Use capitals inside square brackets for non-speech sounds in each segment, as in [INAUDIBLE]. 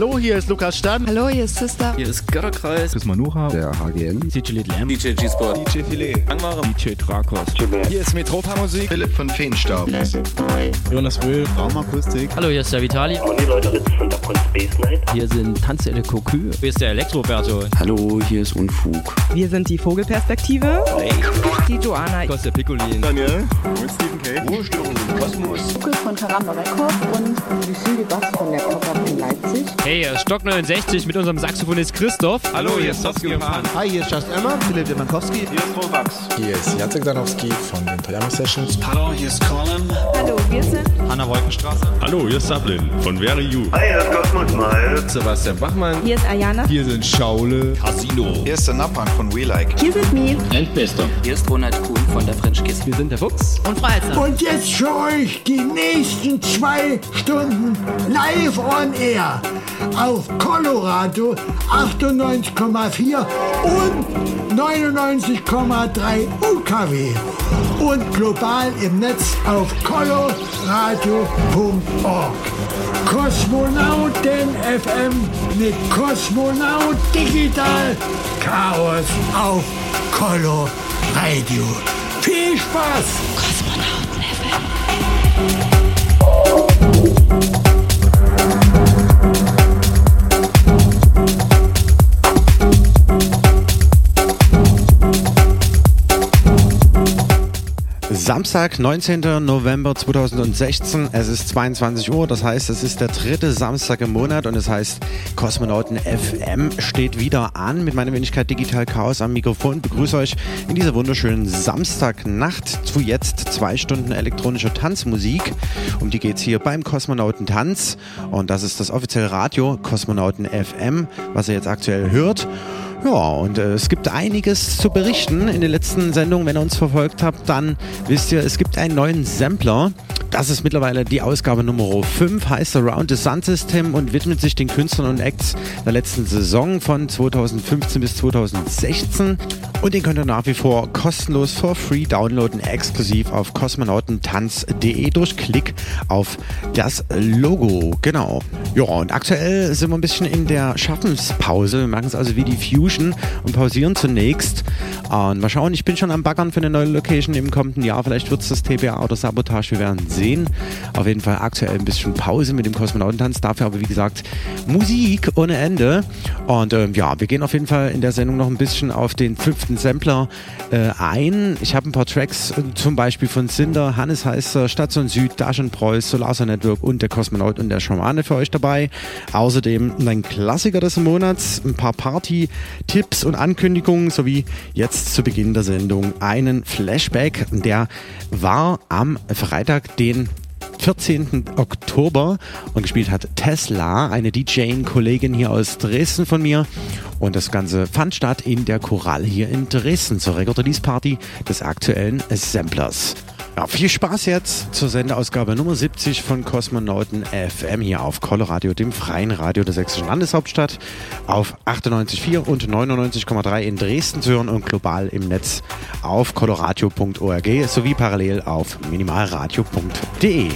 Hallo, hier ist Lukas Stan. Hallo, hier ist Sister. Hier ist Götterkreis. Chris Manuha. Der HGN. DJ Little M. DJ G-Sport. DJ Filet. Angmare. DJ Drakos. Hier ist Metropa Musik. Philipp von Feenstaub. Jonas Will. Raumakustik. Hallo, hier ist der Vitali. Conny Leuteritz von Dapcon Space Night. Hier sind Tanzelle Kokü. Hier ist der Elektroberto. Hallo, hier ist Unfug. Wir sind die Vogelperspektive. Hey. Die Joana. Costa Piccolin. Daniel. Und Stephen K. Ruhestörung im Kosmos. Lukas von Karamba Records und Lucille Bass von der Pop-Up in Leipzig. Hey, hier Stock 69 mit unserem Saxophonist Christoph. Hallo, hier ist Saskia Pan. Hi, hier ist Just Emma, Philipp Demankowski. Hier ist Robax. Hier ist Jacek Danowski von den Toyama Sessions. Hallo, hier ist Colin. Hallo, wir sind Hanna Wolkenstraße. Hallo, hier ist Sablin von Very You. Hi, hier ist Cosmos Mal. Sebastian Bachmann. Hier ist Ayana. Hier sind Schaule. Casino. Hier ist der Nappan von We Like. Hier sind Mi. Endbester. Hier ist Ronald Kuhn von der French Kiss. Wir sind der Fuchs. Und Freizer. Und jetzt für euch die nächsten zwei Stunden live on air auf Colorado 98,4 und 99,3 UKW und global im Netz auf coloradio.org. Kosmonauten FM mit Kosmonaut Digital Chaos auf Color Radio. Viel Spaß! Kosmonauten FM. Samstag, 19. November 2016. Es ist 22 Uhr, das heißt, es ist der dritte Samstag im Monat und es heißt, Kosmonauten FM steht wieder an mit meiner Wenigkeit Digital Chaos am Mikrofon. Begrüße euch in dieser wunderschönen Samstagnacht zu jetzt zwei Stunden elektronischer Tanzmusik. Um die geht's hier beim Kosmonauten Tanz und das ist das offizielle Radio Kosmonauten FM, was ihr jetzt aktuell hört. Ja, und äh, es gibt einiges zu berichten in den letzten Sendungen. Wenn ihr uns verfolgt habt, dann wisst ihr, es gibt einen neuen Sampler. Das ist mittlerweile die Ausgabe Nummer 5, heißt Around the Sun System und widmet sich den Künstlern und Acts der letzten Saison von 2015 bis 2016. Und den könnt ihr nach wie vor kostenlos for free downloaden, exklusiv auf kosmonautentanz.de durch Klick auf das Logo. Genau. Ja, und aktuell sind wir ein bisschen in der Schaffenspause. Wir machen es also wie die Fusion und pausieren zunächst. Und mal schauen, ich bin schon am Baggern für eine neue Location im kommenden Jahr. Vielleicht wird es das TBA oder Sabotage, wir werden sehen. Auf jeden Fall aktuell ein bisschen Pause mit dem Kosmonautentanz. Dafür aber, wie gesagt, Musik ohne Ende. Und ähm, ja, wir gehen auf jeden Fall in der Sendung noch ein bisschen auf den fünften Sampler äh, ein. Ich habe ein paar Tracks, äh, zum Beispiel von Cinder, Hannes Heißer, Station Süd, Daschen Preuß, Solarsa Network und der Kosmonaut und der Schamane für euch dabei. Außerdem ein Klassiker des Monats, ein paar Party-Tipps und Ankündigungen sowie jetzt zu Beginn der Sendung einen Flashback. Der war am Freitag, den 14. Oktober und gespielt hat Tesla, eine DJ-Kollegin hier aus Dresden von mir. Und das Ganze fand statt in der Choral hier in Dresden zur Record-Release-Party des aktuellen Samplers. Ja, viel Spaß jetzt zur Sendeausgabe Nummer 70 von Kosmonauten FM hier auf Coloradio, dem freien Radio der sächsischen Landeshauptstadt, auf 98,4 und 99,3 in Dresden zu hören und global im Netz auf coloradio.org sowie parallel auf minimalradio.de.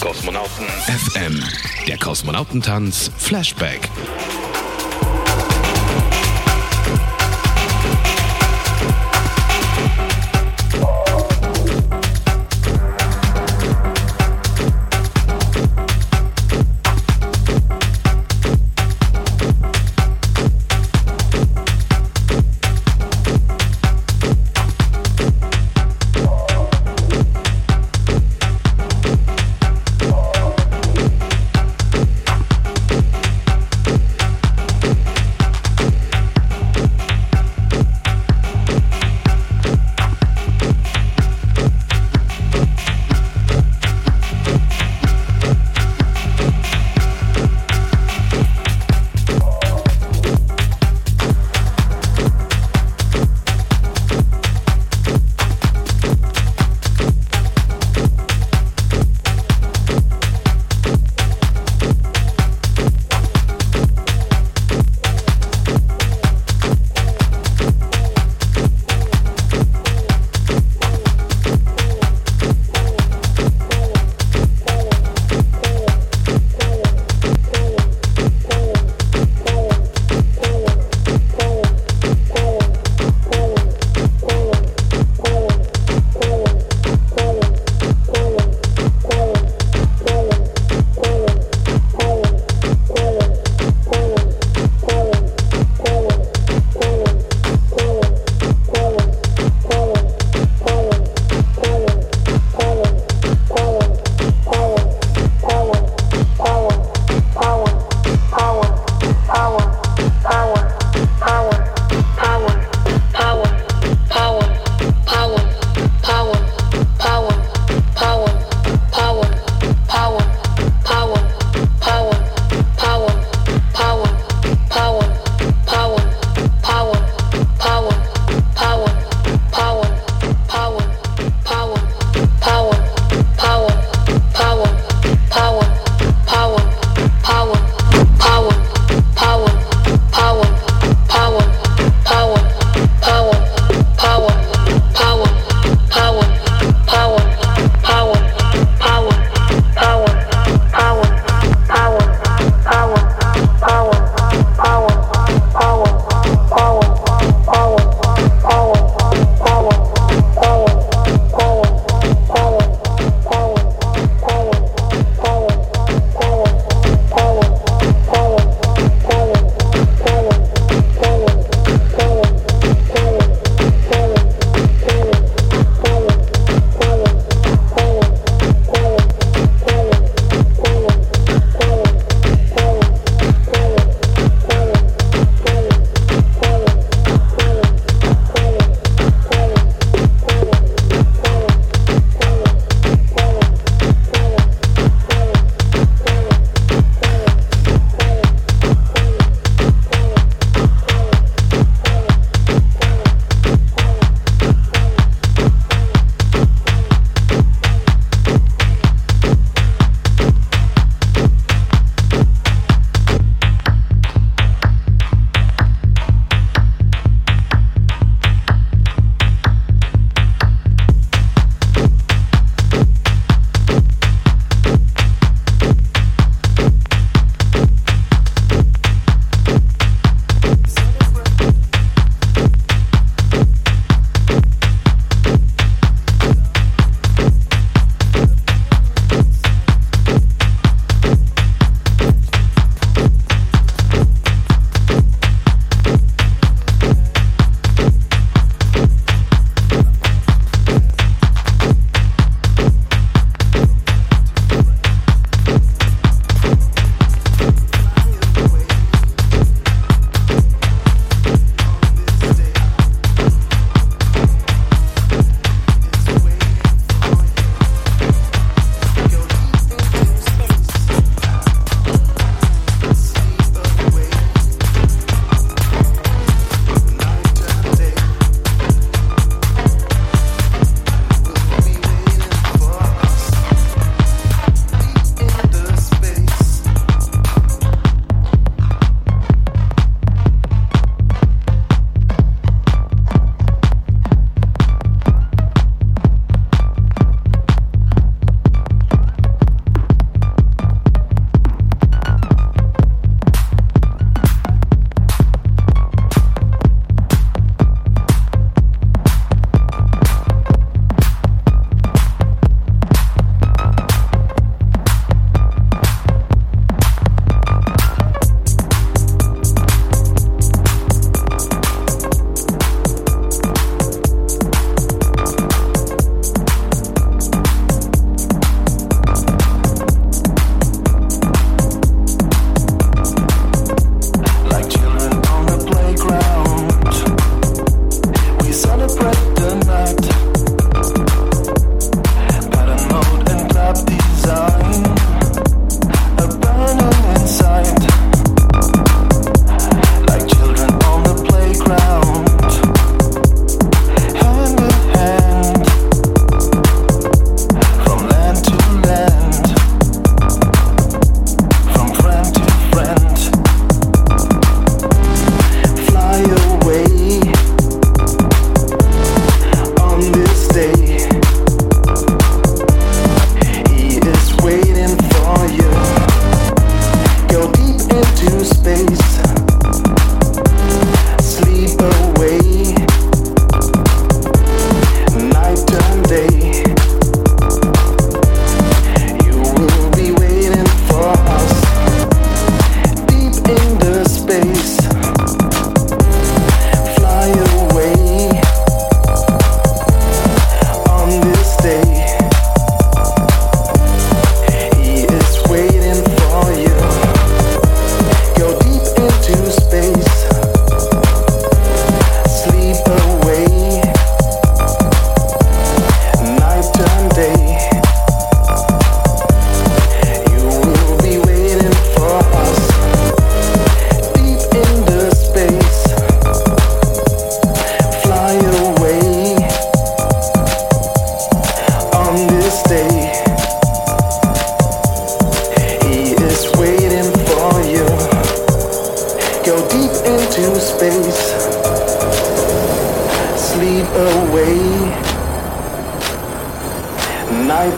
Kosmonauten FM. Der Kosmonautentanz Flashback.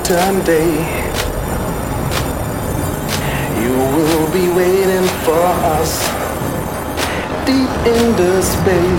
And day. You will be waiting for us deep in the space.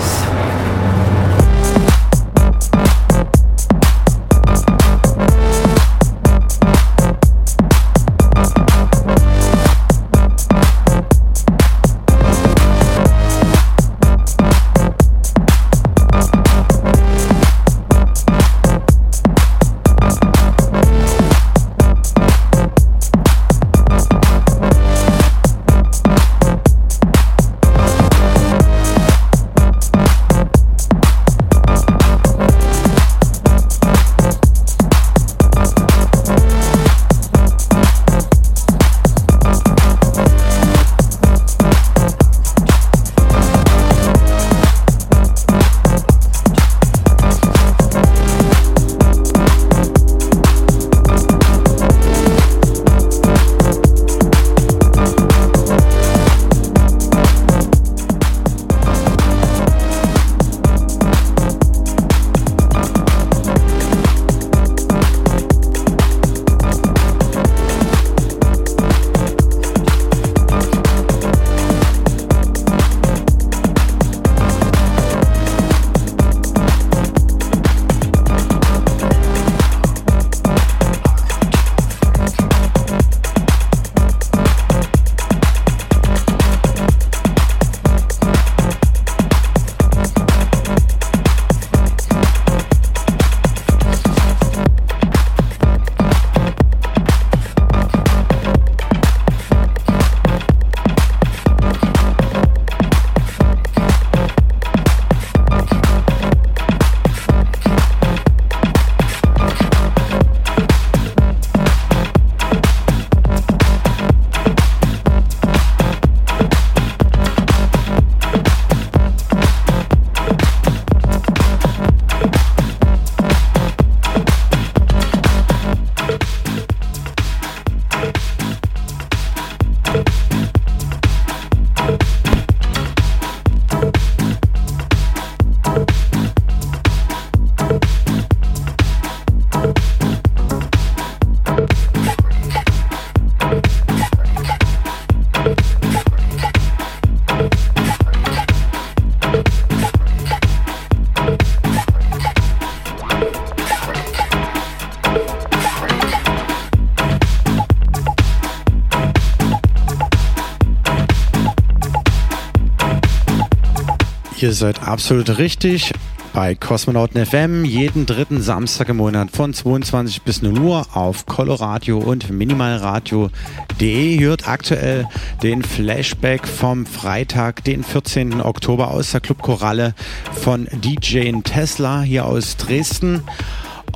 Ihr seid absolut richtig bei Kosmonauten FM jeden dritten Samstag im Monat von 22 bis 0 Uhr auf Coloradio und minimalradio.de hört aktuell den Flashback vom Freitag, den 14. Oktober aus der Club Koralle von DJ Tesla hier aus Dresden.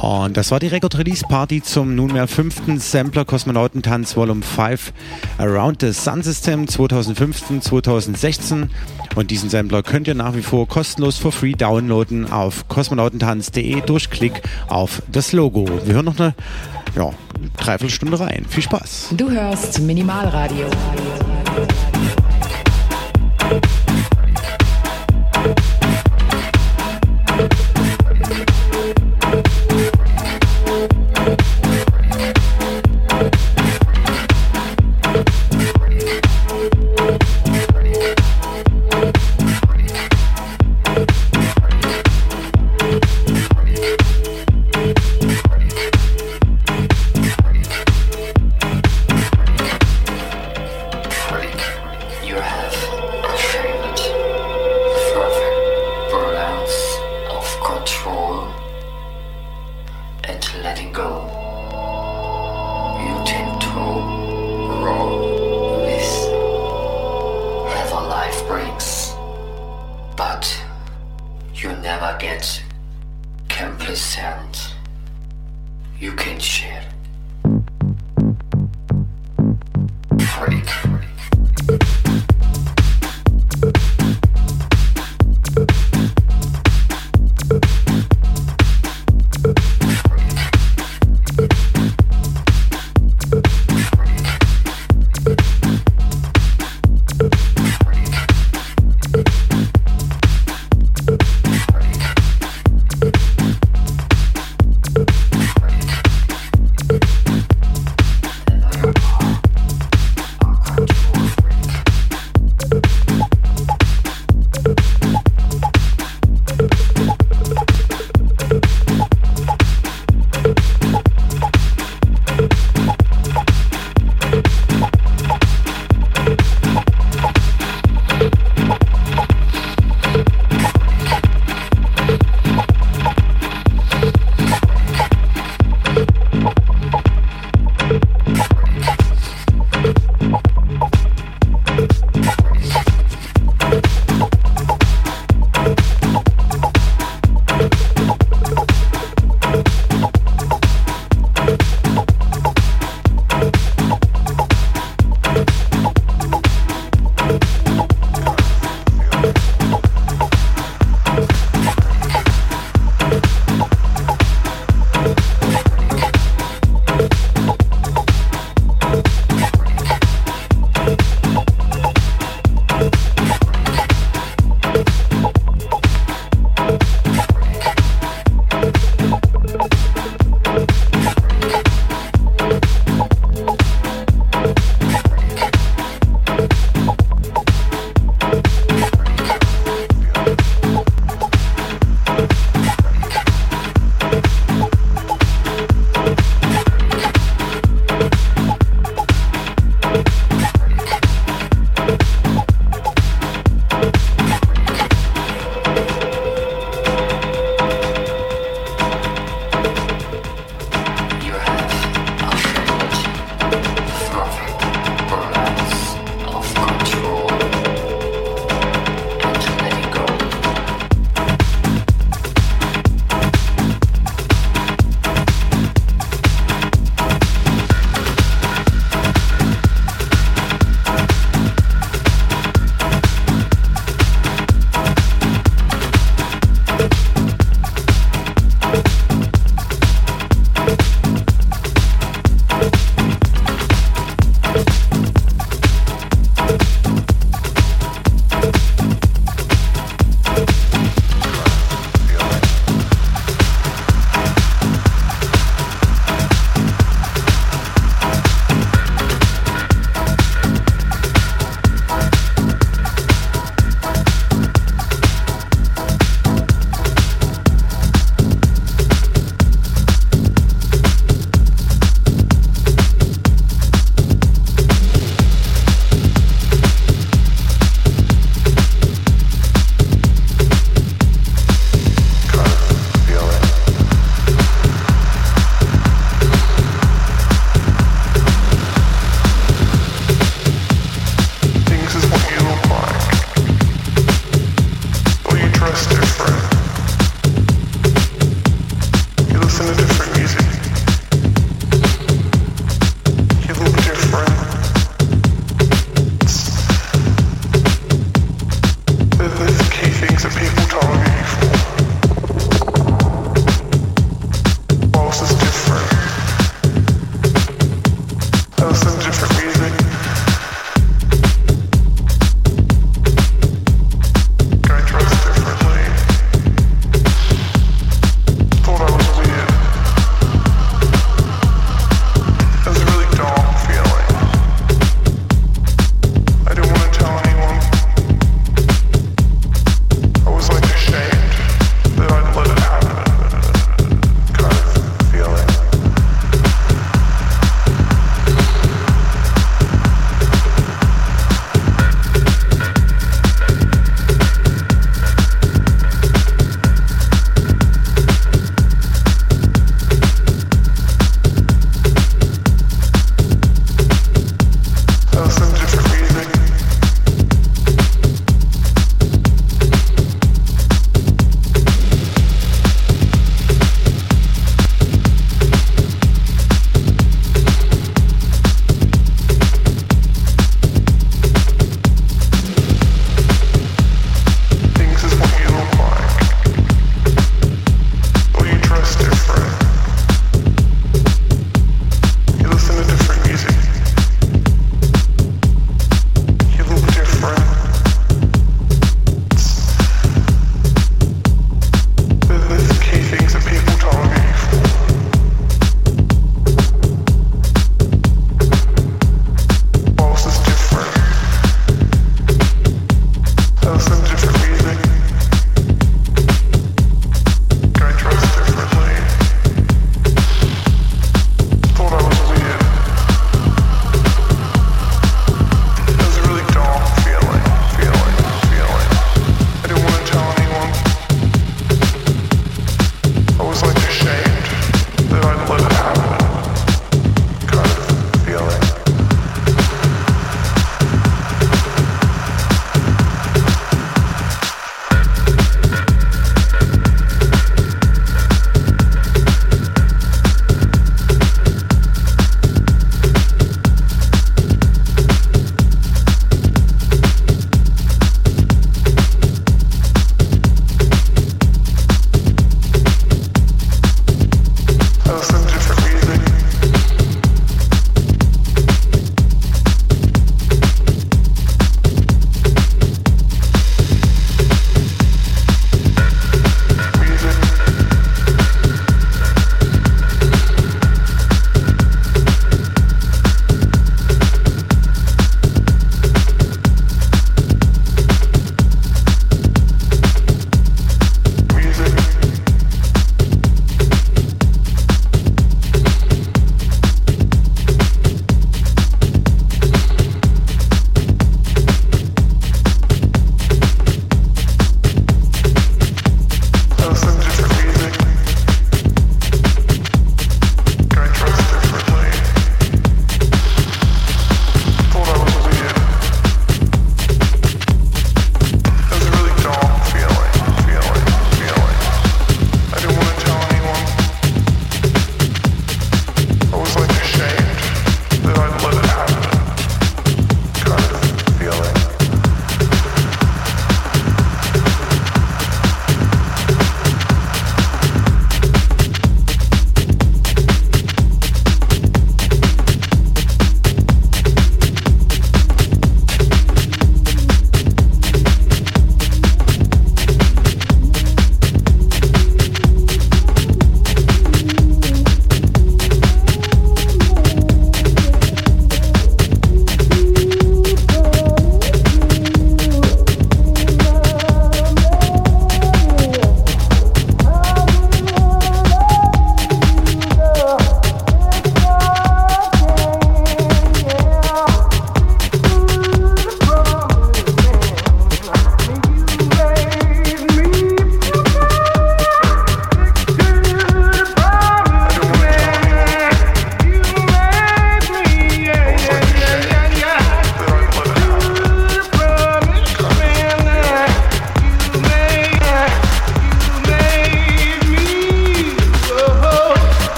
Und das war die Record Release Party zum nunmehr fünften Sampler Kosmonautentanz Volume 5 Around the Sun System 2015-2016. Und diesen Sampler könnt ihr nach wie vor kostenlos for free downloaden auf kosmonautentanz.de durch Klick auf das Logo. Wir hören noch eine ja, Dreiviertelstunde rein. Viel Spaß. Du hörst Minimalradio.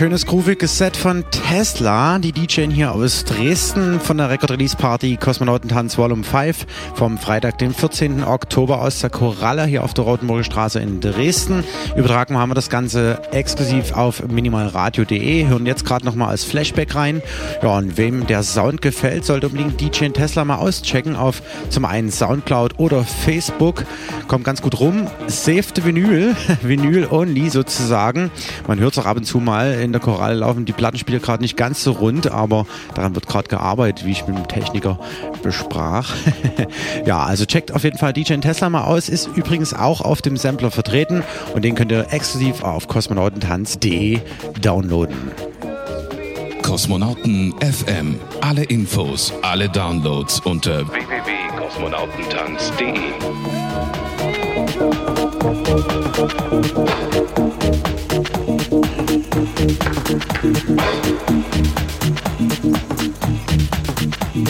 Schönes, grooviges Set von Tesla. Die DJen hier aus Dresden von der Record Release Party Kosmonautentanz Volume 5 vom Freitag, den 14. Oktober aus der Koralle hier auf der Rotenburger Straße in Dresden. Übertragen haben wir das Ganze exklusiv auf minimalradio.de. Hören jetzt gerade nochmal als Flashback rein. Ja, und wem der Sound gefällt, sollte unbedingt DJ Tesla mal auschecken auf zum einen Soundcloud oder Facebook. Kommt ganz gut rum. Saved Vinyl, [LAUGHS] Vinyl only sozusagen. Man hört es auch ab und zu mal in in der Chorale laufen die Plattenspiele gerade nicht ganz so rund, aber daran wird gerade gearbeitet, wie ich mit dem Techniker besprach. [LAUGHS] ja, also checkt auf jeden Fall DJ Tesla mal aus, ist übrigens auch auf dem Sampler vertreten und den könnt ihr exklusiv auf kosmonautentanz.de downloaden. Kosmonauten FM. Alle Infos, alle Downloads unter www.kosmonautentanz.de. Thank you.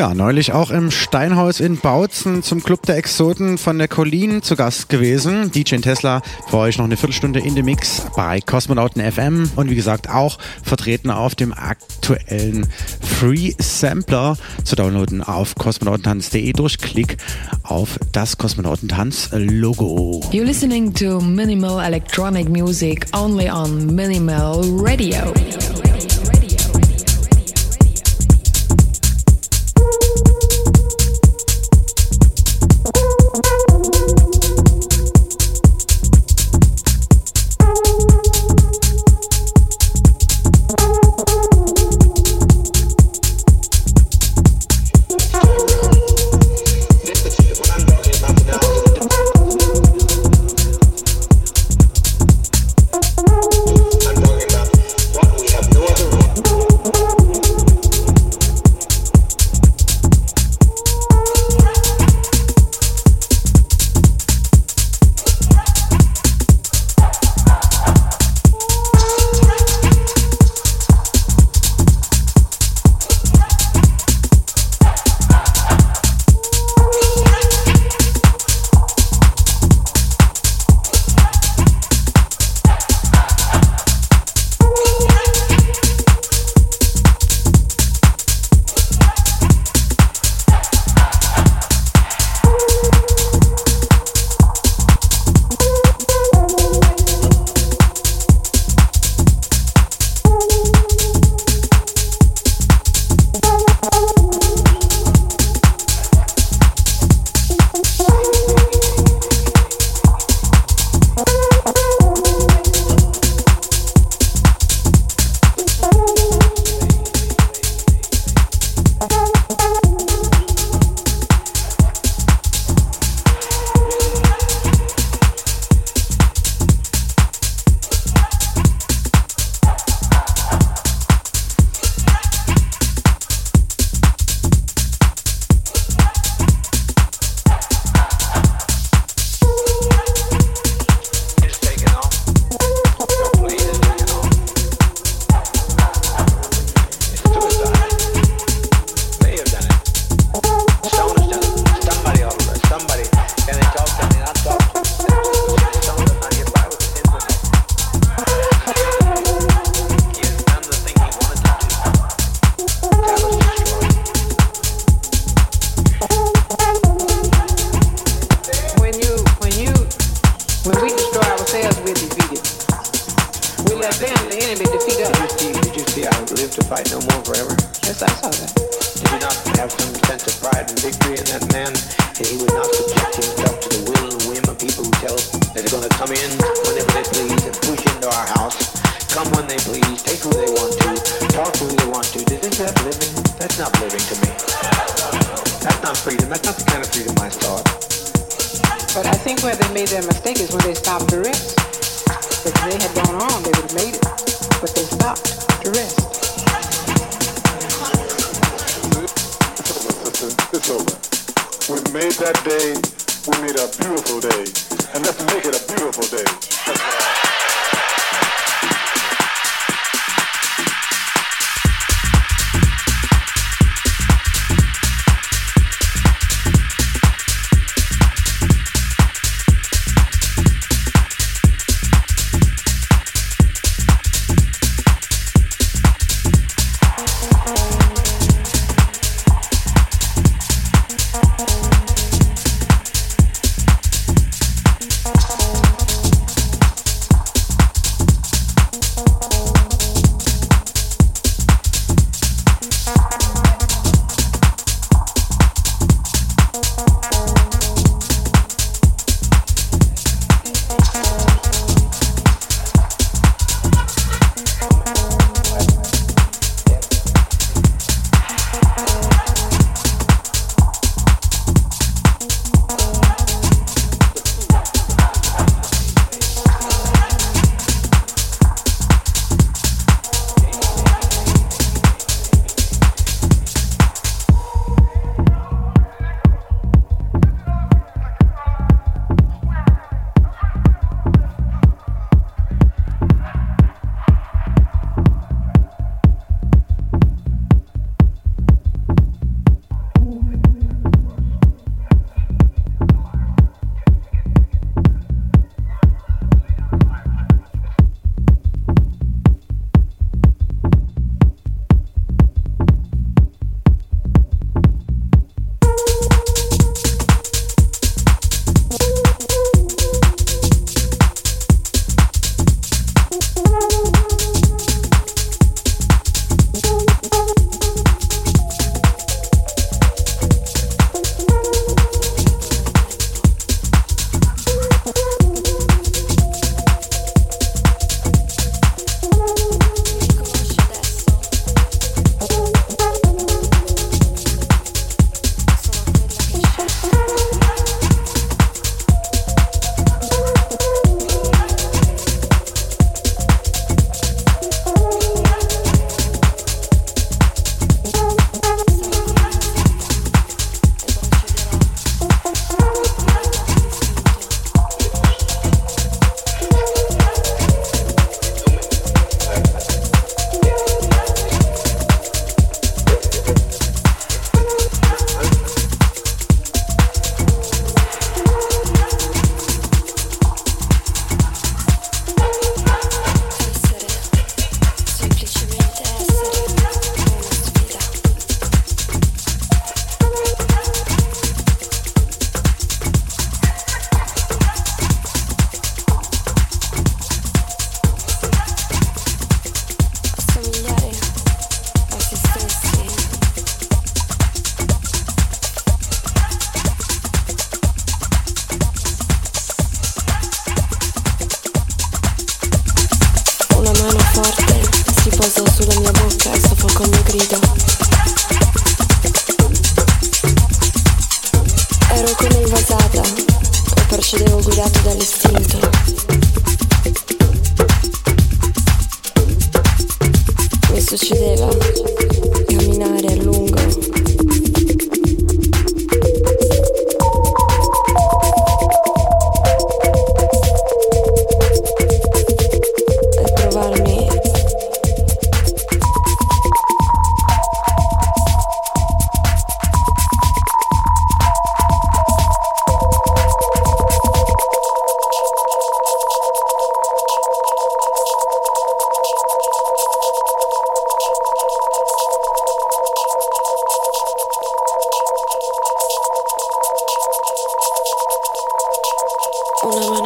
Ja, neulich auch im Steinhaus in Bautzen zum Club der Exoten von der Colleen zu Gast gewesen. DJ Tesla für euch noch eine Viertelstunde in dem Mix bei Kosmonauten FM und wie gesagt auch vertreten auf dem aktuellen Free Sampler zu downloaden auf kosmonautentanz.de durch Klick auf das Kosmonautentanz Logo. You're listening to minimal electronic music only on Minimal Radio.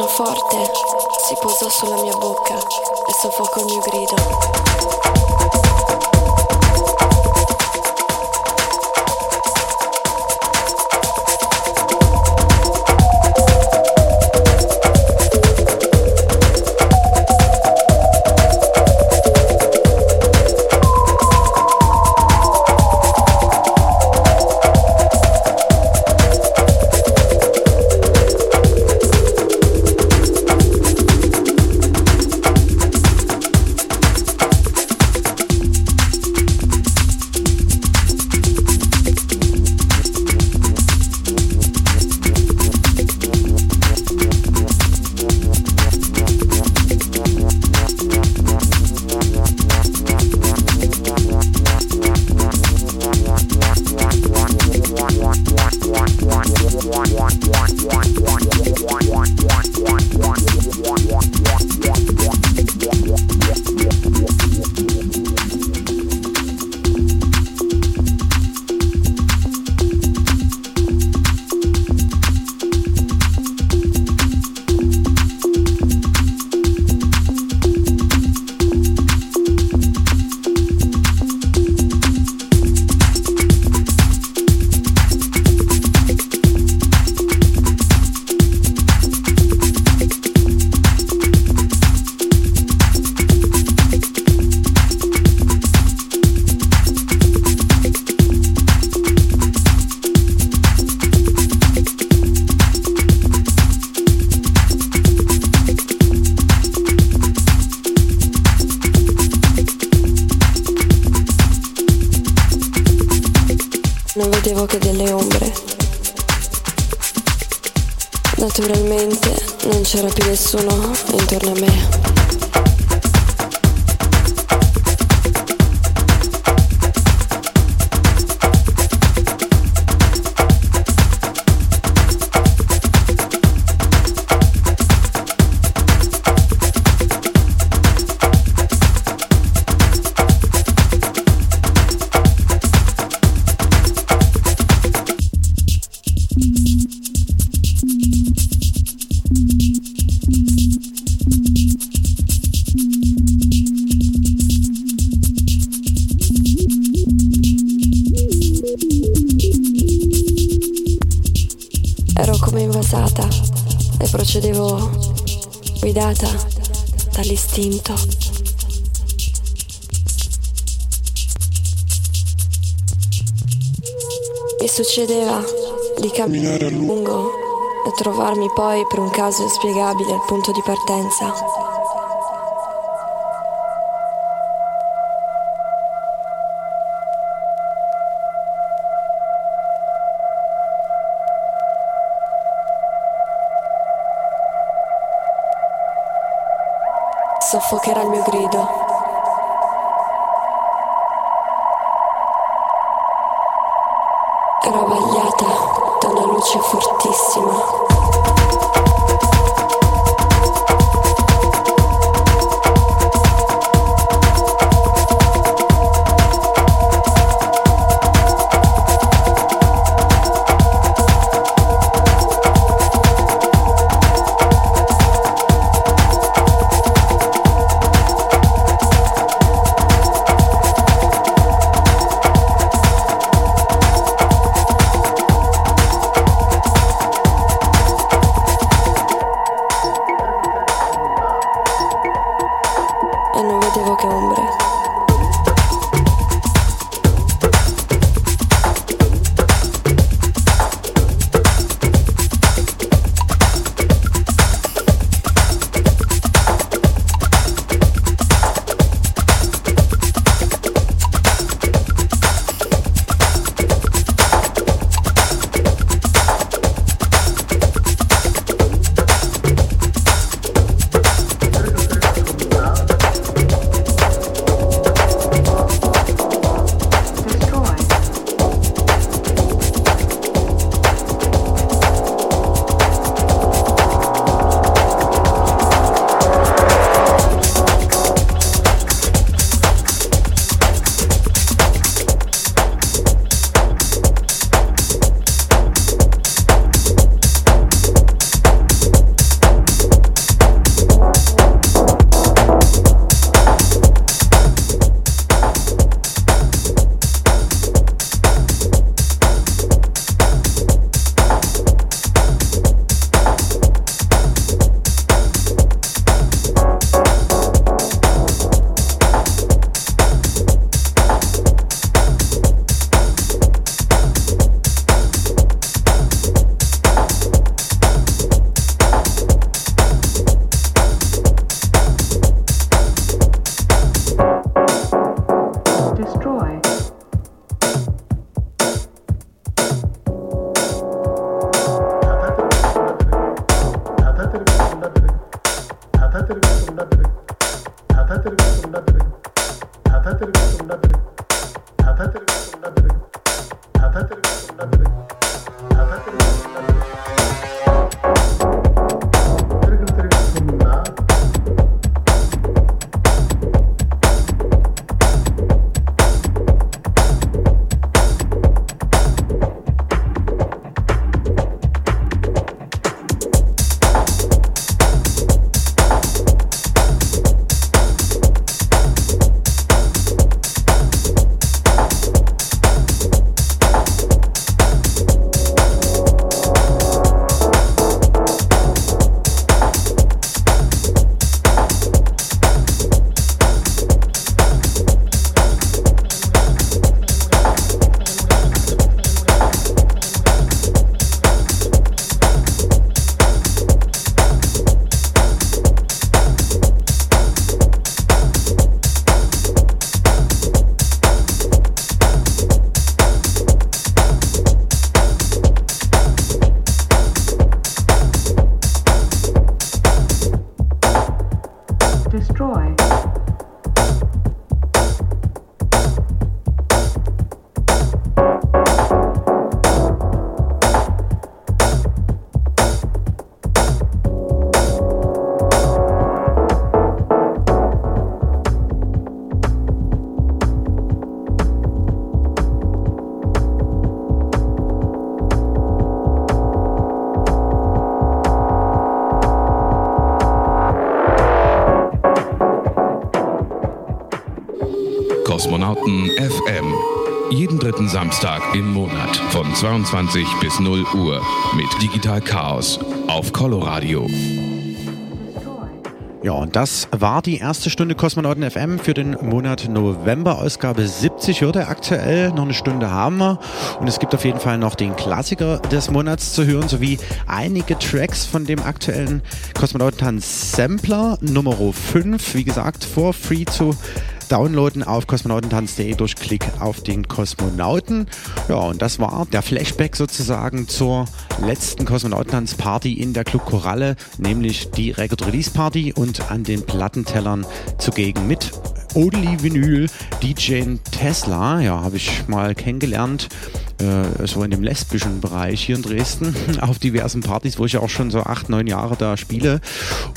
Mano forte si posò sulla mia bocca e soffocò il mio grido. Succedeva di camminare a lungo e trovarmi poi per un caso inspiegabile al punto di partenza. Kosmonauten FM. Jeden dritten Samstag im Monat von 22 bis 0 Uhr mit Digital Chaos auf Coloradio. Ja, und das war die erste Stunde Kosmonauten FM für den Monat November, Ausgabe 70 würde aktuell. Noch eine Stunde haben wir. Und es gibt auf jeden Fall noch den Klassiker des Monats zu hören, sowie einige Tracks von dem aktuellen Kosmonautentanz Sampler Nummer 5. Wie gesagt, for free zu downloaden auf kosmonautentanz.de durch Klick auf den Kosmonauten. Ja, und das war der Flashback sozusagen zur letzten Kosmonautentanz-Party in der Club Koralle, nämlich die Record Release Party und an den Plattentellern zugegen mit Only Vinyl DJ Tesla. Ja, habe ich mal kennengelernt äh, so in dem lesbischen Bereich hier in Dresden [LAUGHS] auf diversen Partys, wo ich ja auch schon so acht, neun Jahre da spiele.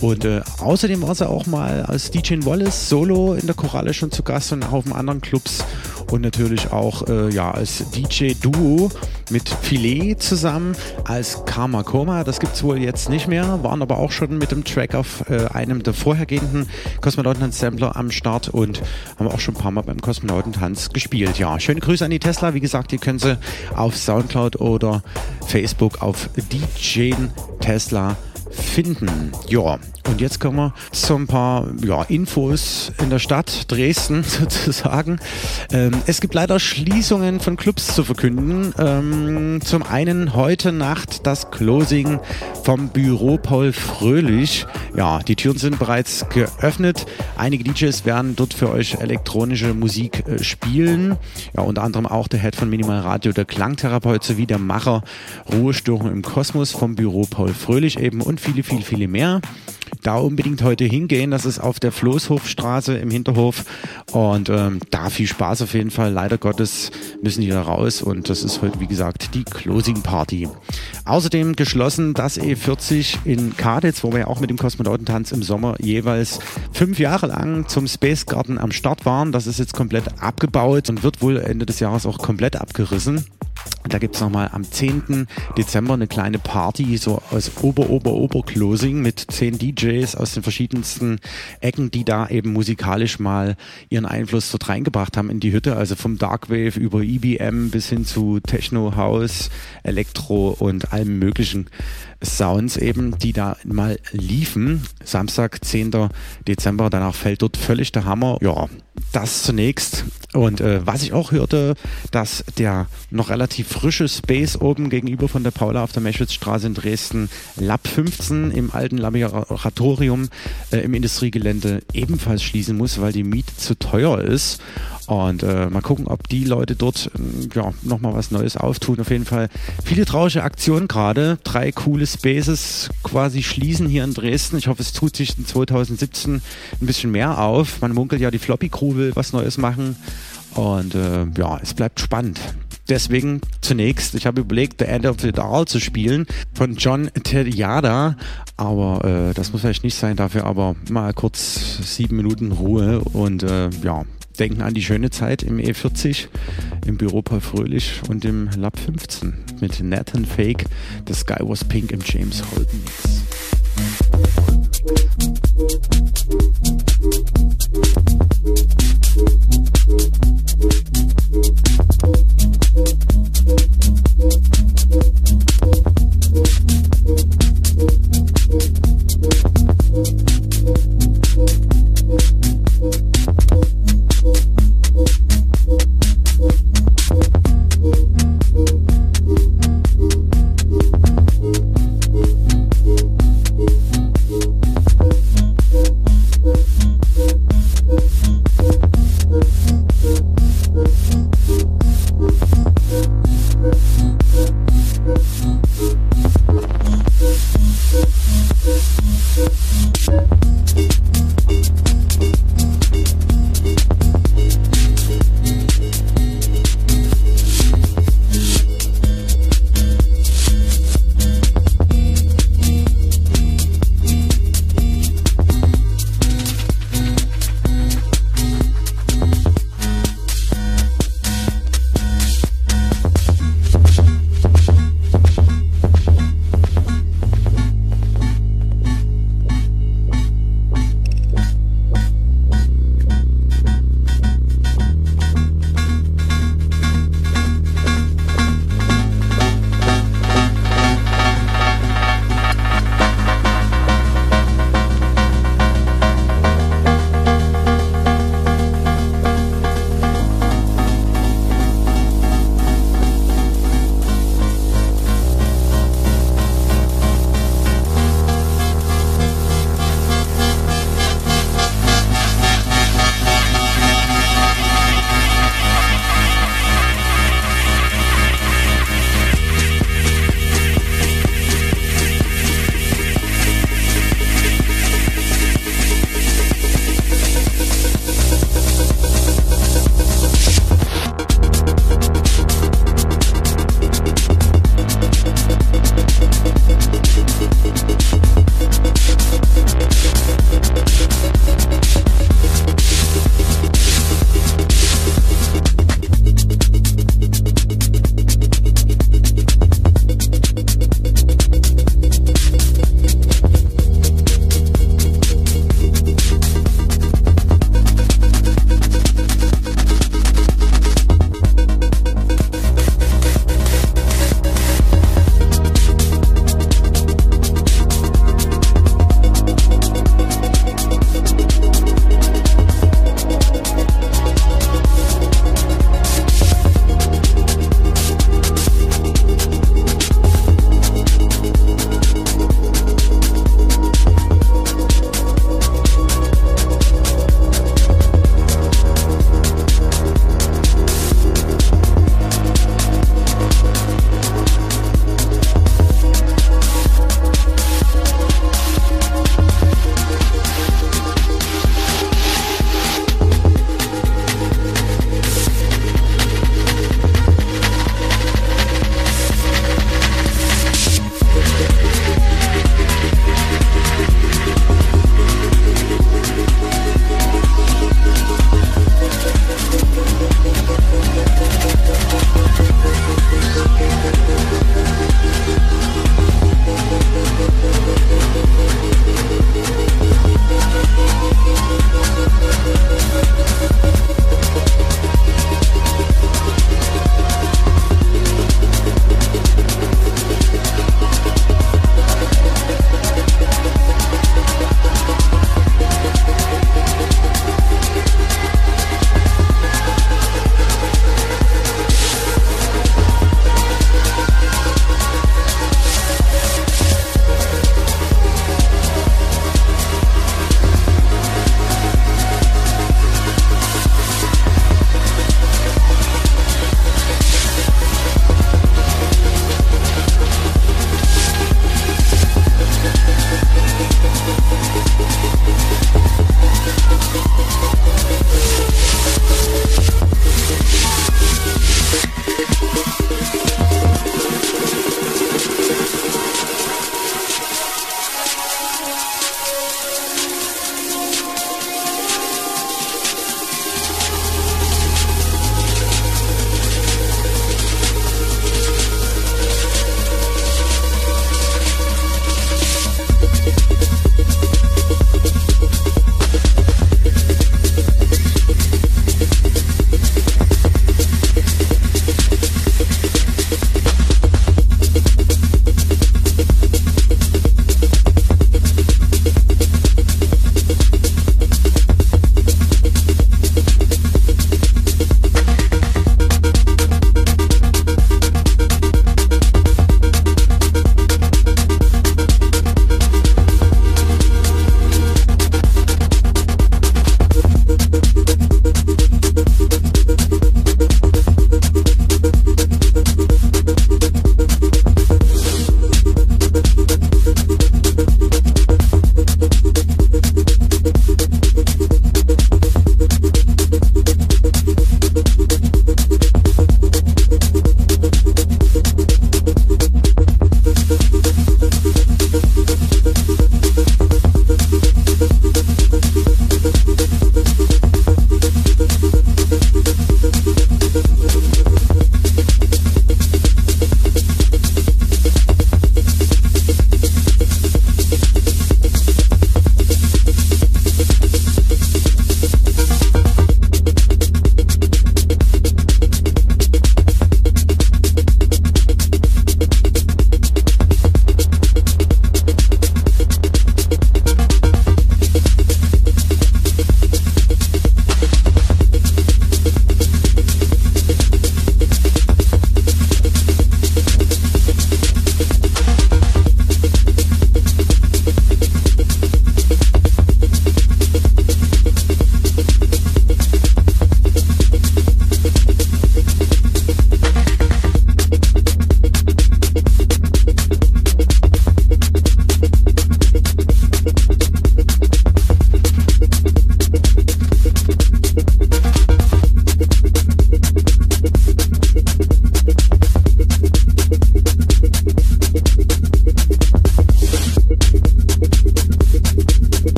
Und äh, außerdem war sie auch mal als DJ Wallace solo in der Koralle schon zu Gast und auch in anderen Clubs und natürlich auch äh, ja, als DJ-Duo mit Filet zusammen als Karma Koma. Das gibt es wohl jetzt nicht mehr, waren aber auch schon mit dem Track auf äh, einem der vorhergehenden Kosmonautentanz-Sampler am Start und haben auch schon ein paar Mal beim Kosmonautentanz gespielt. Ja, schöne Grüße an die Tesla. Wie gesagt, ihr könnt sie auf Soundcloud oder Facebook auf DJ Tesla finden. Ja, und jetzt kommen wir zu ein paar ja, Infos in der Stadt Dresden [LAUGHS] sozusagen. Ähm, es gibt leider Schließungen von Clubs zu verkünden. Ähm, zum einen heute Nacht das Closing vom Büro Paul Fröhlich. Ja, die Türen sind bereits geöffnet. Einige DJs werden dort für euch elektronische Musik äh, spielen. Ja, unter anderem auch der Head von Minimal Radio, der Klangtherapeut sowie der Macher Ruhestörung im Kosmos vom Büro Paul Fröhlich eben und viele, viele, viele mehr da unbedingt heute hingehen. Das ist auf der Floßhofstraße im Hinterhof. Und ähm, da viel Spaß auf jeden Fall. Leider Gottes müssen die da raus. Und das ist heute, wie gesagt, die Closing Party. Außerdem geschlossen das E40 in Kaditz, wo wir ja auch mit dem Kosmonautentanz im Sommer jeweils fünf Jahre lang zum Space Garden am Start waren. Das ist jetzt komplett abgebaut und wird wohl Ende des Jahres auch komplett abgerissen. Da gibt es nochmal am 10. Dezember eine kleine Party, so aus Ober-Ober-Ober-Closing mit zehn DJs aus den verschiedensten Ecken, die da eben musikalisch mal ihren Einfluss dort reingebracht haben in die Hütte. Also vom Darkwave über EBM bis hin zu Techno, House, Elektro und allem möglichen Sounds eben, die da mal liefen. Samstag, 10. Dezember, danach fällt dort völlig der Hammer. Ja, das zunächst. Und äh, was ich auch hörte, dass der noch relativ frische Space oben gegenüber von der Paula auf der Meschwitzstraße in Dresden, Lab 15 im alten Laboratorium äh, im Industriegelände ebenfalls schließen muss, weil die Miete zu teuer ist. Und äh, mal gucken, ob die Leute dort äh, ja, nochmal was Neues auftun. Auf jeden Fall viele traurige Aktionen gerade. Drei coole Spaces quasi schließen hier in Dresden. Ich hoffe, es tut sich in 2017 ein bisschen mehr auf. Man munkelt ja, die Floppy Crew will was Neues machen. Und äh, ja, es bleibt spannend. Deswegen zunächst, ich habe überlegt, The End of the Doll zu spielen von John Tejada, aber äh, das muss vielleicht nicht sein, dafür aber mal kurz sieben Minuten Ruhe und äh, ja, denken an die schöne Zeit im E40, im Büro Paul Fröhlich und im Lab 15 mit Nathan Fake, The Sky Was Pink im James Holden Mix.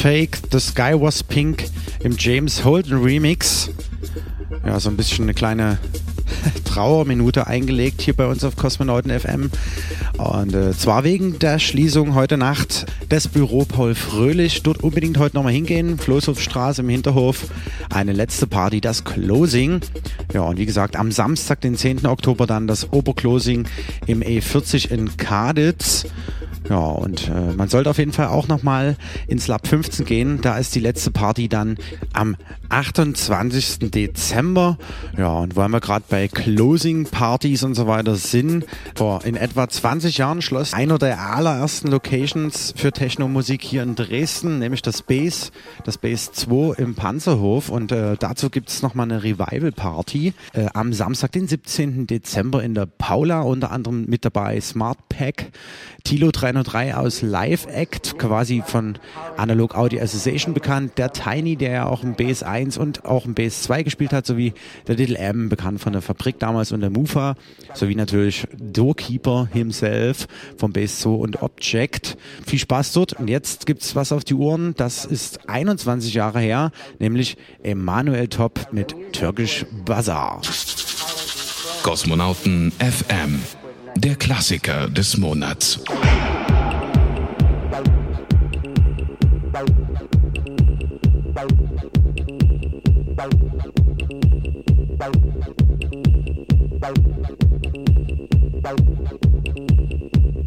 Fake, The Sky Was Pink im James Holden Remix. Ja, so ein bisschen eine kleine [LAUGHS] Trauerminute eingelegt hier bei uns auf Kosmonauten FM. Und äh, zwar wegen der Schließung heute Nacht des Büro Paul Fröhlich. Dort unbedingt heute nochmal hingehen. Floßhofstraße im Hinterhof. Eine letzte Party, das Closing. Ja, und wie gesagt, am Samstag, den 10. Oktober, dann das Oberclosing im E40 in Kaditz. Ja, und äh, man sollte auf jeden Fall auch nochmal ins Lab 15 gehen. Da ist die letzte Party dann am 28. Dezember. Ja, und weil wir gerade bei Closing-Partys und so weiter sind, vor in etwa 20 Jahren schloss einer der allerersten Locations für Techno-Musik hier in Dresden, nämlich das Base, das Base 2 im Panzerhof. Und äh, dazu gibt es nochmal eine Revival-Party äh, am Samstag, den 17. Dezember in der Paula, unter anderem mit dabei Smart Pack, Tilo 303 aus Live Act, quasi von Analog Audio Association bekannt, der Tiny, der ja auch im Base 1 und auch im Base 2 gespielt hat, sowie der Little M, bekannt von der Fabrik damals und der Mufa, sowie natürlich Doorkeeper himself vom Base 2 und Object. Viel Spaß dort und jetzt gibt's was auf die Uhren, das ist 21 Jahre her, nämlich Emanuel Top mit Türkisch Bazaar. Kosmonauten FM, der Klassiker des Monats.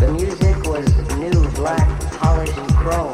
The music was new, black, polished chrome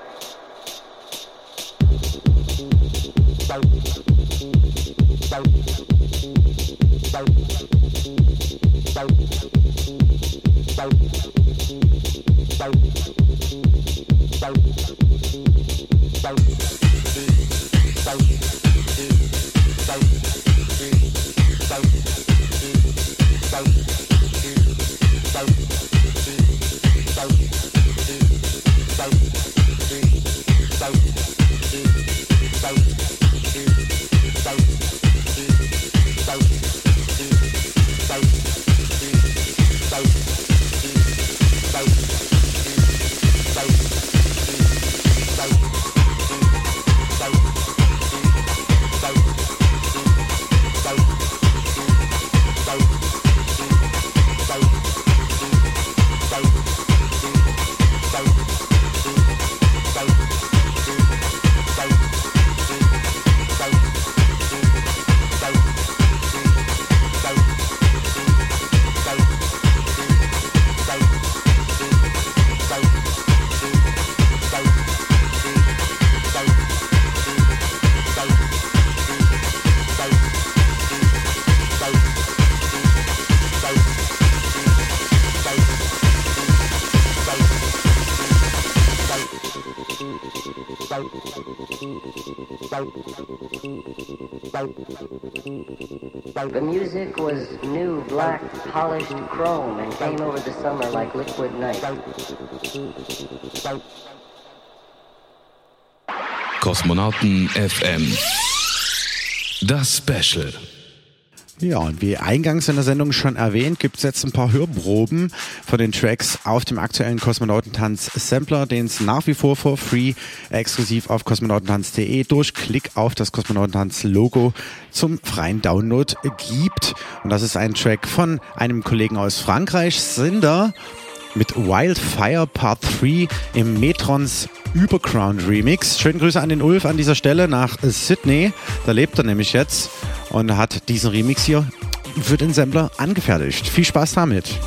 The music was new, black, polished chrome and came over the summer like liquid night. Kosmonauten FM. Das Special. Ja, und wie eingangs in der Sendung schon erwähnt, gibt es jetzt ein paar Hörproben von den Tracks auf dem aktuellen Kosmonautentanz Sampler, den es nach wie vor for free exklusiv auf kosmonautentanz.de durch Klick auf das Kosmonautentanz Logo zum freien Download gibt. Und das ist ein Track von einem Kollegen aus Frankreich, Cinder, mit Wildfire Part 3 im Metrons Überground Remix. Schöne Grüße an den Ulf an dieser Stelle nach Sydney. Da lebt er nämlich jetzt und hat diesen Remix hier für den Sampler angefertigt. Viel Spaß damit.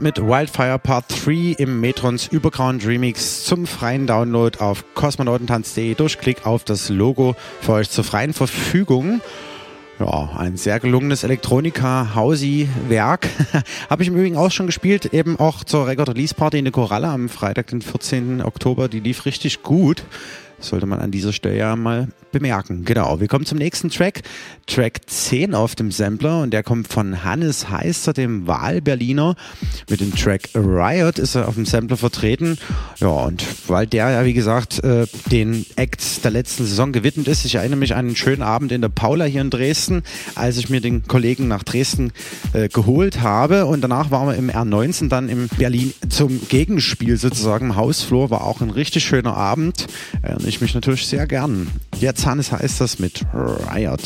Mit Wildfire Part 3 im Metrons Überground Remix zum freien Download auf kosmonautentanz.de. Durchklick auf das Logo für euch zur freien Verfügung. Ja, ein sehr gelungenes Elektronika-Hausi-Werk. [LAUGHS] Habe ich im Übrigen auch schon gespielt, eben auch zur Record Release Party in der Koralle am Freitag, den 14. Oktober. Die lief richtig gut. Sollte man an dieser Stelle ja mal bemerken. Genau, wir kommen zum nächsten Track. Track 10 auf dem Sampler und der kommt von Hannes Heister, dem Wahlberliner. Mit dem Track Riot ist er auf dem Sampler vertreten. Ja, und weil der ja, wie gesagt, äh, den Acts der letzten Saison gewidmet ist, ich erinnere mich an einen schönen Abend in der Paula hier in Dresden, als ich mir den Kollegen nach Dresden äh, geholt habe und danach waren wir im R19 dann in Berlin zum Gegenspiel sozusagen im Hausflur. War auch ein richtig schöner Abend. Erinnere ich mich natürlich sehr gern. Jetzt Hannes heißt das mit Riot.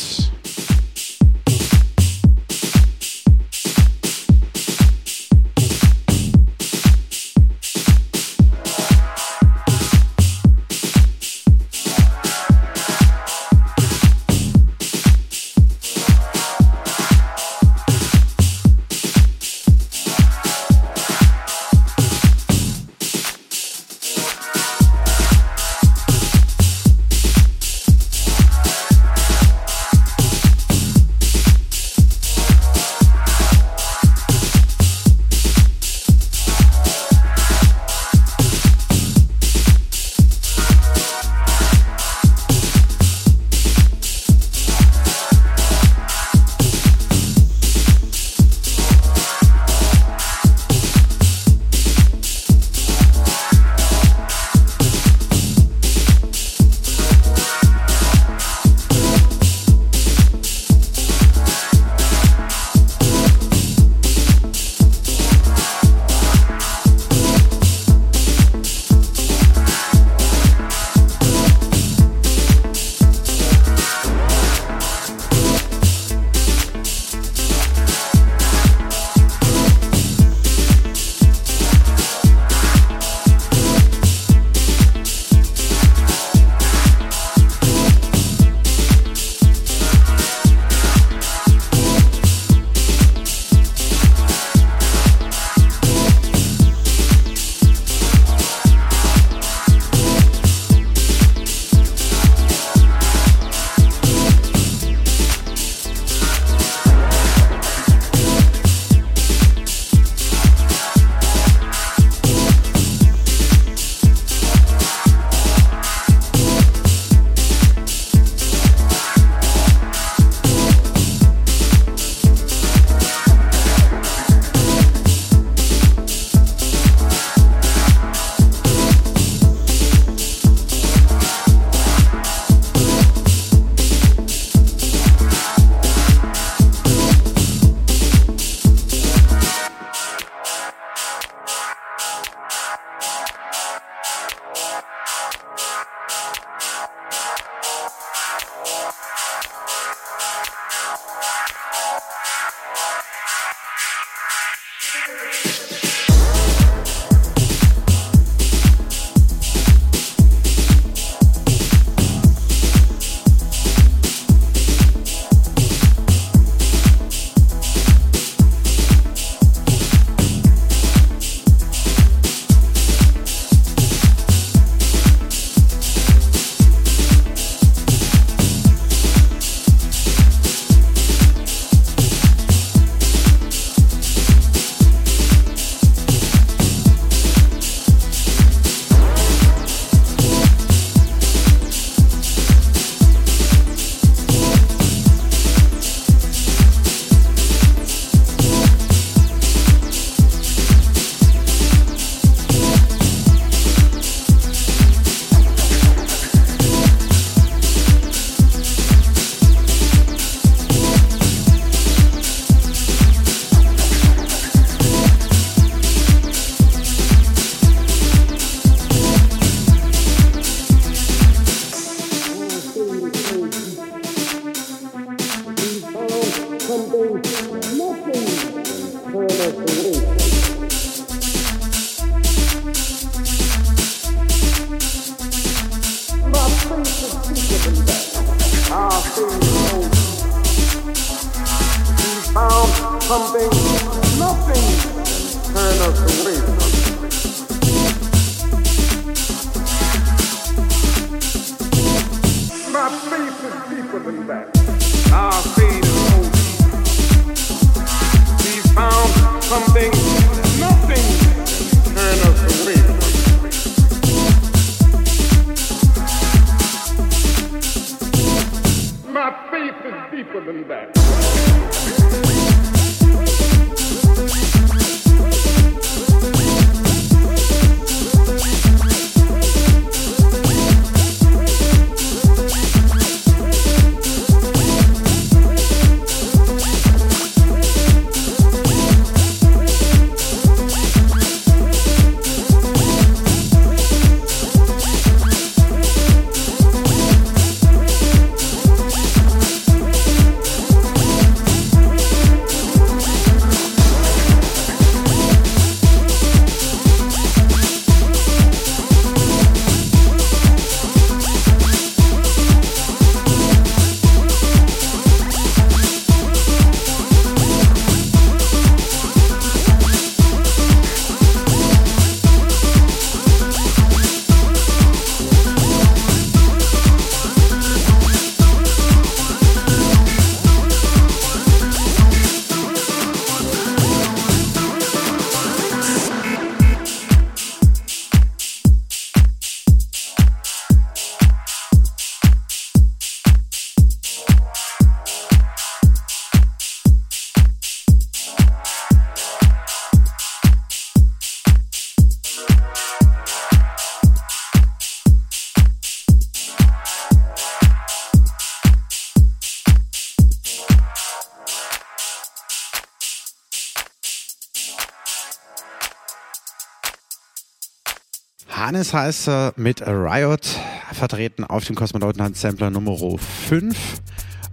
Hannes heißt er mit Riot, vertreten auf dem Kosmonautenhand Sampler Nummer 5.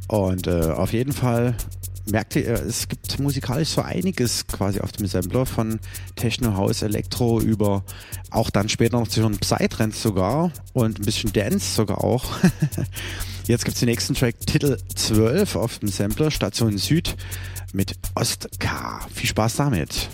Und äh, auf jeden Fall merkt ihr, es gibt musikalisch so einiges quasi auf dem Sampler von Techno, House, Elektro über auch dann später noch so einen Psytrance sogar und ein bisschen Dance sogar auch. [LAUGHS] Jetzt gibt es den nächsten Track, Titel 12 auf dem Sampler, Station Süd mit Ostka. Viel Spaß damit.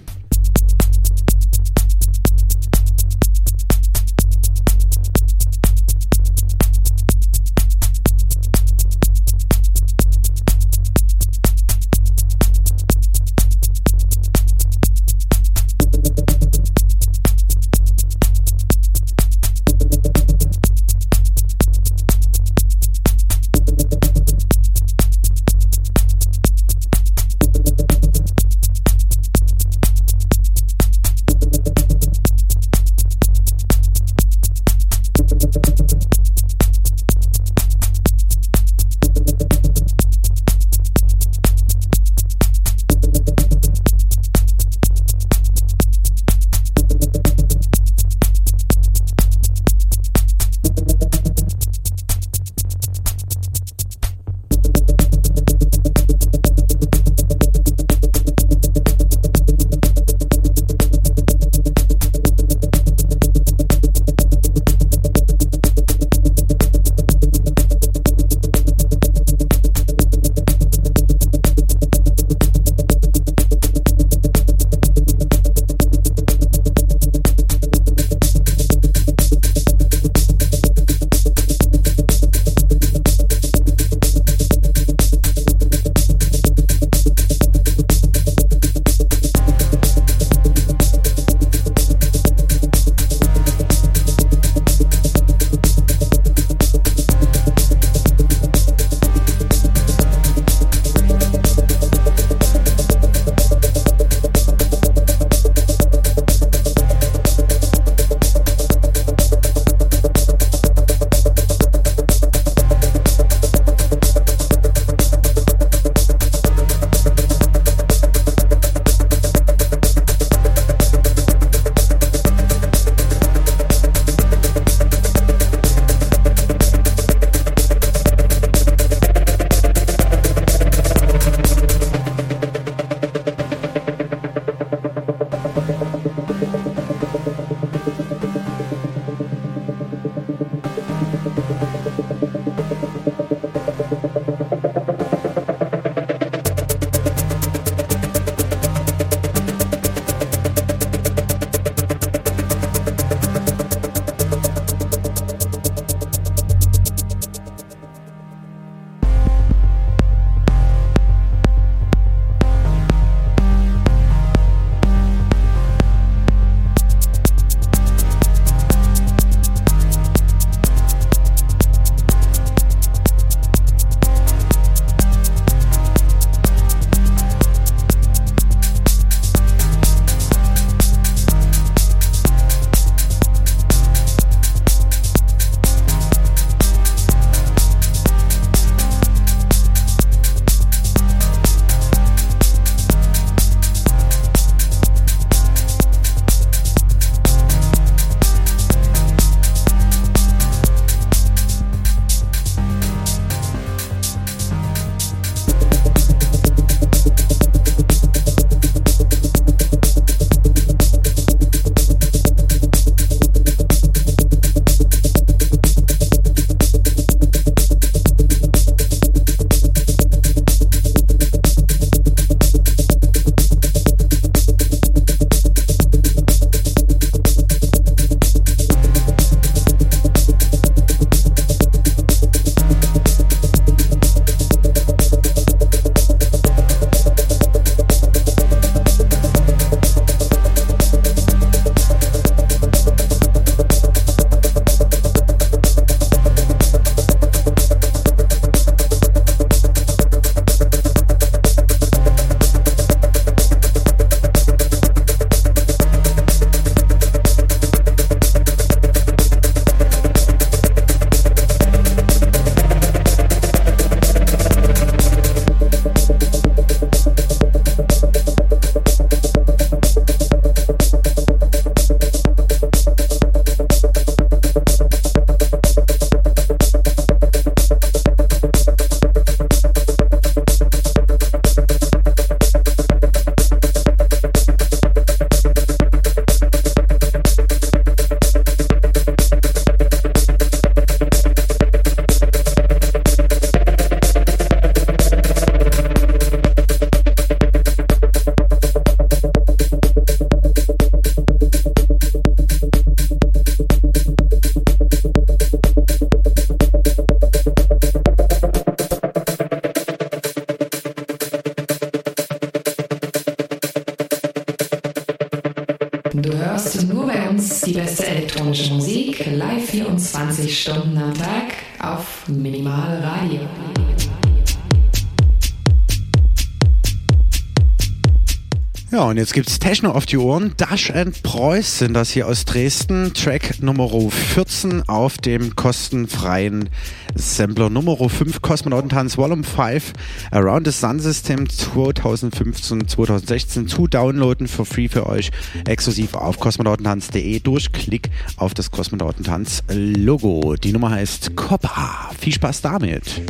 Und jetzt gibt's Techno auf die Ohren. Dash and Preuß sind das hier aus Dresden. Track Nummer 14 auf dem kostenfreien Sampler Nummer 5 Kosmonautentanz Volume 5 Around the Sun System 2015-2016 zu downloaden für free für euch exklusiv auf kosmonautentanz.de durch Klick auf das Kosmonautentanz Logo. Die Nummer heißt Coppa. Viel Spaß damit.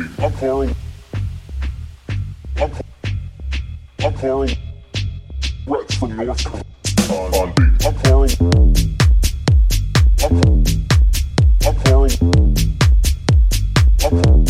Beat. I'm Coral. I'm, I'm Coral. Rex from North Carolina. On, beat. I'm Coral. I'm, I'm Coral. I'm, on,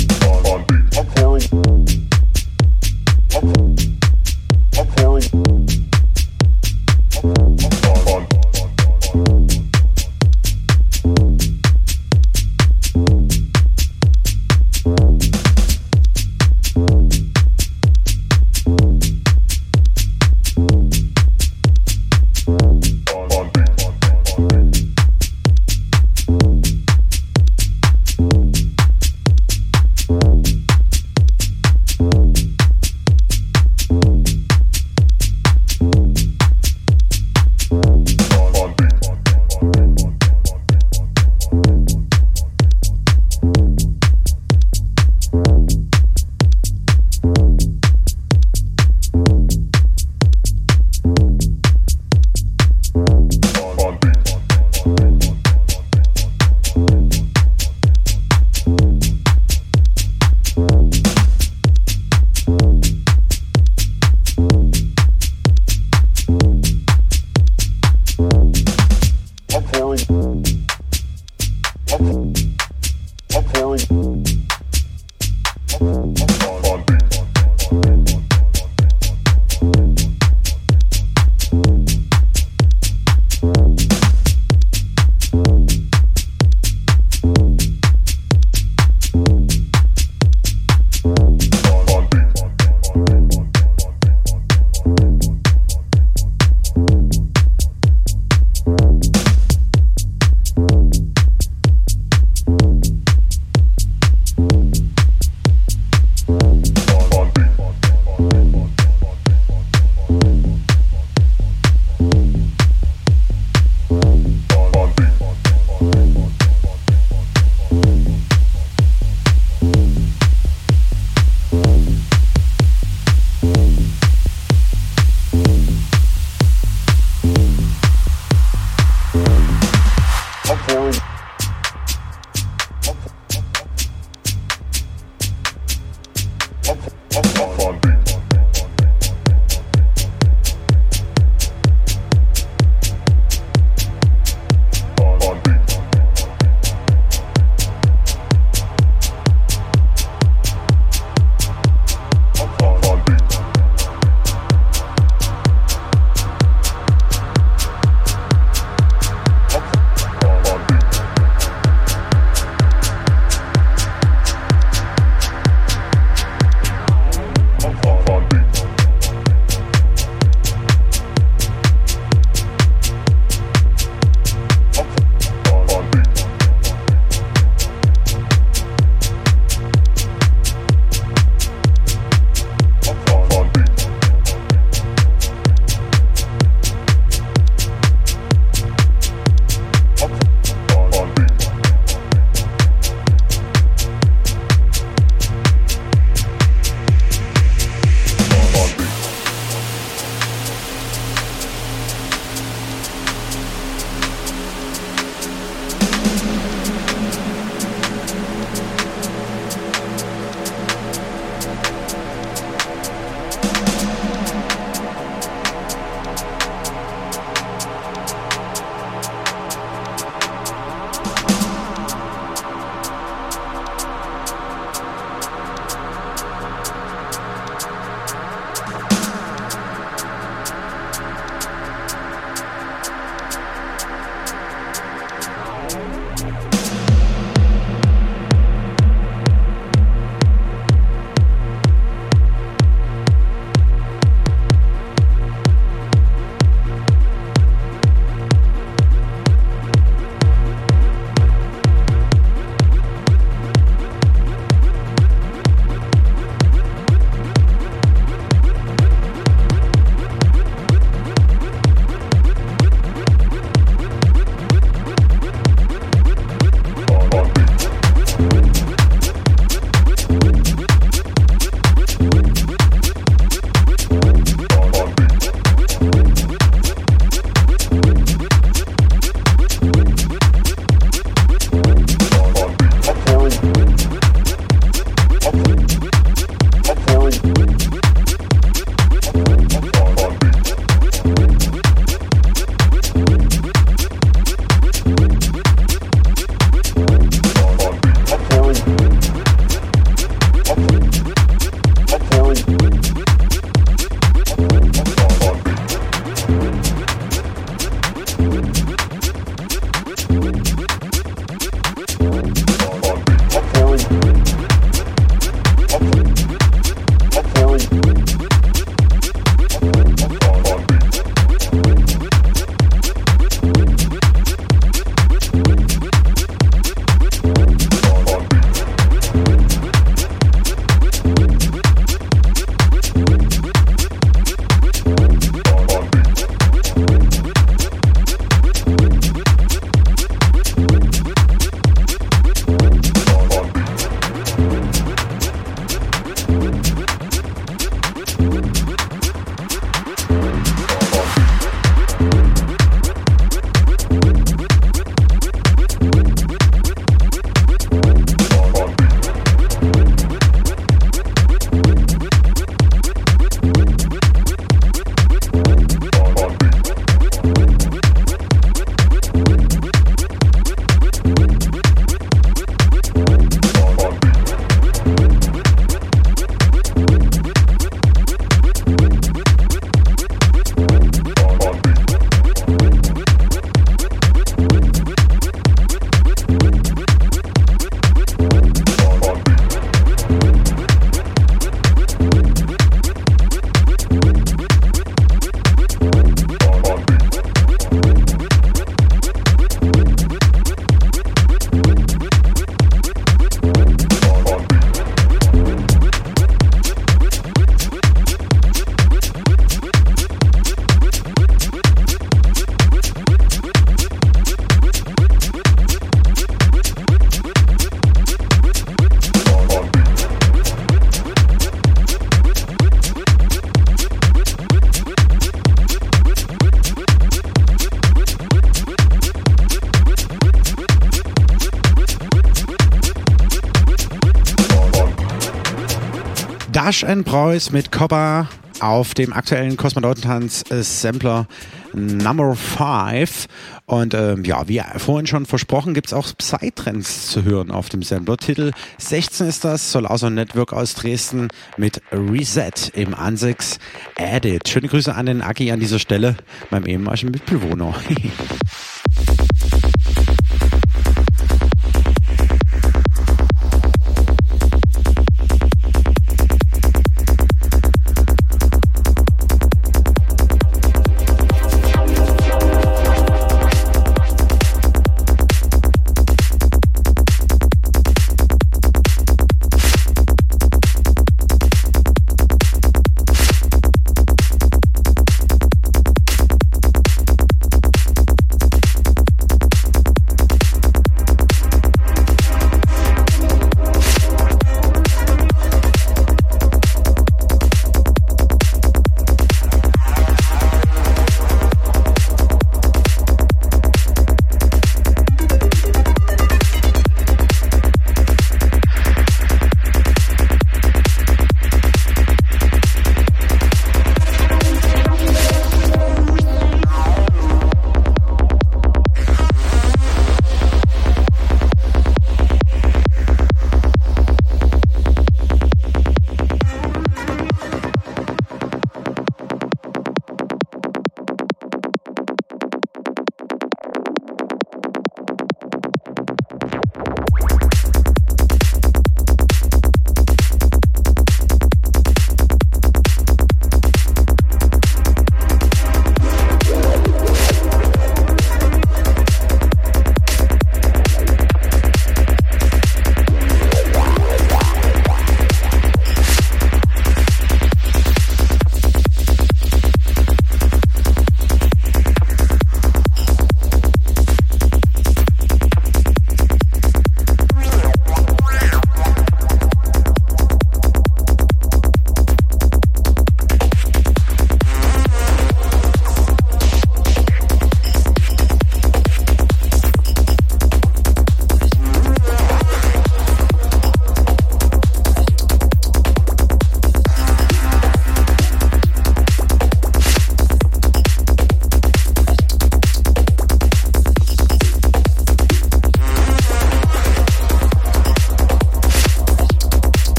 Dash and Preuß mit Copper auf dem aktuellen Kosmonautentanz äh, Sampler Number 5. Und ähm, ja, wie vorhin schon versprochen, gibt's auch Psytrance zu hören auf dem Sampler. Titel 16 ist das, soll außer Network aus Dresden mit Reset im Ansix Edit. Schöne Grüße an den Aki an dieser Stelle, meinem ehemaligen Mitbewohner. [LAUGHS]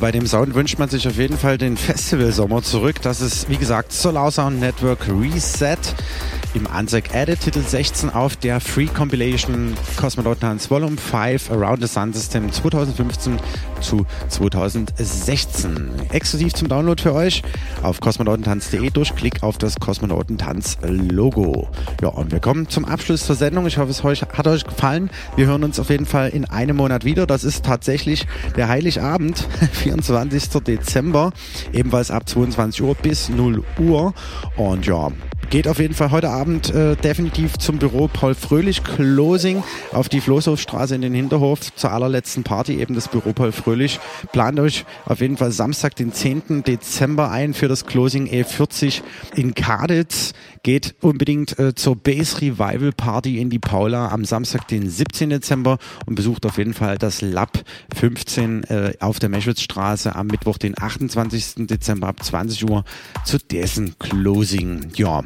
bei dem Sound wünscht man sich auf jeden Fall den Festivalsommer zurück. Das ist, wie gesagt, Solar Sound Network Reset im Ansek Edit Titel 16 auf der Free Compilation Cosmonaut Dance Volume 5 Around the Sun System 2015 zu 2016. Exklusiv zum Download für euch auf kosmonautentanz.de durch Klick auf das Kosmonautentanz-Logo. Ja, und wir kommen zum Abschluss zur Sendung. Ich hoffe, es hat euch gefallen. Wir hören uns auf jeden Fall in einem Monat wieder. Das ist tatsächlich der Heiligabend, [LAUGHS] 24. Dezember, ebenfalls ab 22 Uhr bis 0 Uhr. Und ja, geht auf jeden Fall heute Abend äh, definitiv zum Büro Paul Fröhlich Closing auf die Floßhofstraße in den Hinterhof zur allerletzten Party, eben das Büro Paul Fröhlich. Plant euch auf jeden Fall Samstag, den 10. Dezember ein für das Closing E40 in Kaditz. Geht unbedingt äh, zur Base Revival Party in die Paula am Samstag, den 17. Dezember und besucht auf jeden Fall das Lab 15 äh, auf der Meschwitzstraße am Mittwoch, den 28. Dezember ab 20 Uhr zu dessen Closing. Ja,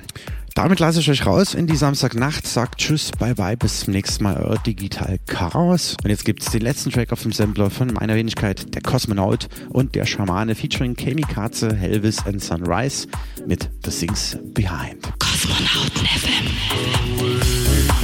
damit lasse ich euch raus in die Samstagnacht. Sagt Tschüss, bye bye, bis zum nächsten Mal, euer Digital Chaos. Und jetzt gibt's den letzten Track auf dem Sampler von meiner Wenigkeit, der Kosmonaut und der Schamane featuring Kamikaze, Helvis and Sunrise mit The Things Behind. Kosmonauten FM.